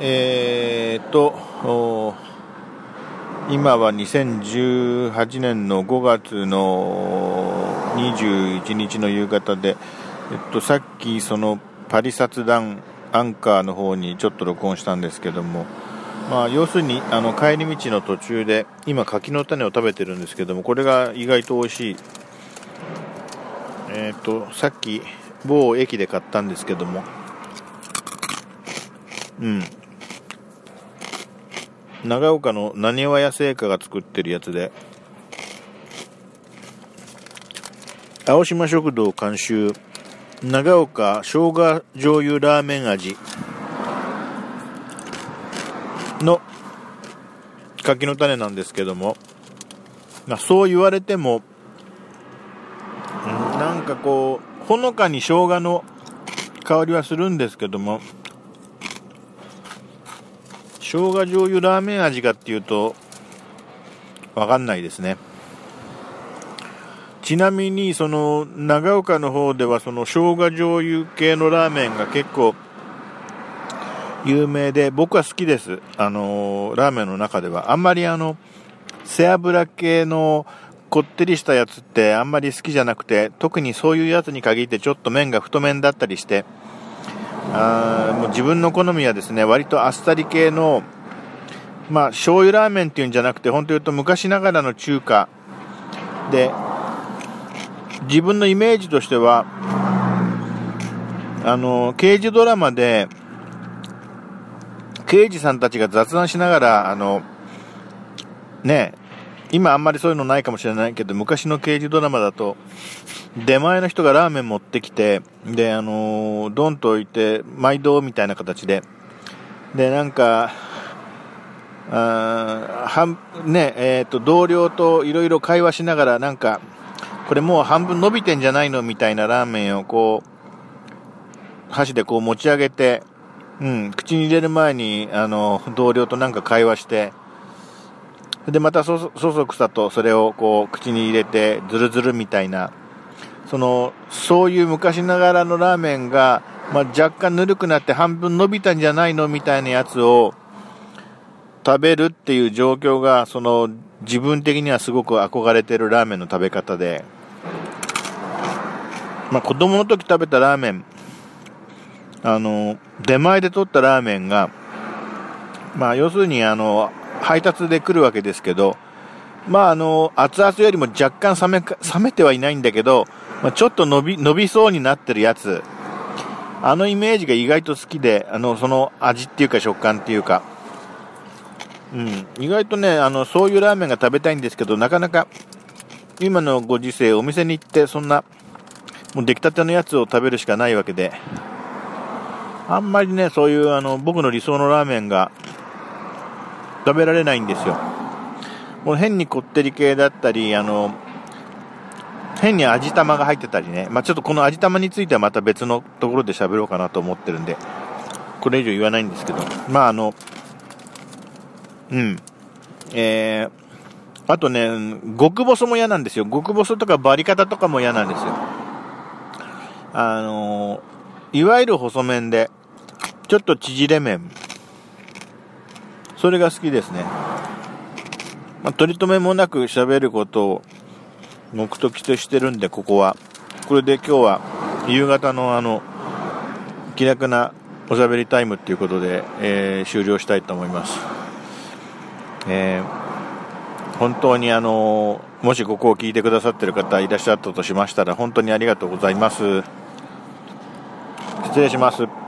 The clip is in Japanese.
えーと、今は2018年の5月の21日の夕方で、えっと、さっきそのパリ札談アンカーの方にちょっと録音したんですけども、まあ、要するにあの帰り道の途中で今柿の種を食べてるんですけどもこれが意外と美味しい、えーと、とさっき某駅で買ったんですけども。うん。長岡のなにわ屋製菓が作ってるやつで。青島食堂監修。長岡生姜醤油ラーメン味。の柿の種なんですけども、まあ、そう言われても、なんかこう、ほのかに生姜の香りはするんですけども、生姜醤油ラーメン味かっていうと、わかんないですね。ちなみに、その、長岡の方では、その、生姜醤油系のラーメンが結構、有名で、僕は好きです。あの、ラーメンの中では。あんまりあの、背脂系のこってりしたやつってあんまり好きじゃなくて、特にそういうやつに限ってちょっと麺が太麺だったりして、あ自分の好みはですね、割とあっさり系の、まあ、醤油ラーメンっていうんじゃなくて、本当言うと昔ながらの中華。で、自分のイメージとしては、あの、刑事ドラマで、刑事さんたちが雑談しながら、あの、ね、今あんまりそういうのないかもしれないけど、昔の刑事ドラマだと、出前の人がラーメン持ってきて、で、あのドンと置いて、毎度みたいな形で、で、なんか、あ半ねえーと、同僚といろいろ会話しながら、なんか、これもう半分伸びてんじゃないのみたいなラーメンをこう、箸でこう持ち上げて、うん、口に入れる前に、あの、同僚となんか会話して、で、またそ、そそくさとそれをこう、口に入れて、ズルズルみたいな、その、そういう昔ながらのラーメンが、まあ、若干ぬるくなって半分伸びたんじゃないのみたいなやつを食べるっていう状況が、その、自分的にはすごく憧れてるラーメンの食べ方で、まあ、子供の時食べたラーメン、あの、出前で取ったラーメンが、まあ、要するに、あの、配達で来るわけですけど、まあ、あの、熱々よりも若干冷め、冷めてはいないんだけど、まあ、ちょっと伸び、伸びそうになってるやつ、あのイメージが意外と好きで、あの、その味っていうか食感っていうか、うん、意外とね、あの、そういうラーメンが食べたいんですけど、なかなか、今のご時世、お店に行って、そんな、もう出来たてのやつを食べるしかないわけで、あんまりね、そういうあの僕の理想のラーメンが食べられないんですよ。もう変にこってり系だったり、あの、変に味玉が入ってたりね、まあ、ちょっとこの味玉についてはまた別のところで喋ろうかなと思ってるんで、これ以上言わないんですけど、まああの、うん、えー、あとね、極細も嫌なんですよ。極細とかバリ方とかも嫌なんですよ。あのいわゆる細麺で、ちょっと縮れ麺。それが好きですね。まあ、取り留めもなく喋ることを目的としてるんで、ここは。これで今日は夕方のあの、気楽なおしゃべりタイムっていうことで、えー、終了したいと思います。えー、本当にあの、もしここを聞いてくださってる方いらっしゃったとしましたら、本当にありがとうございます。失礼します。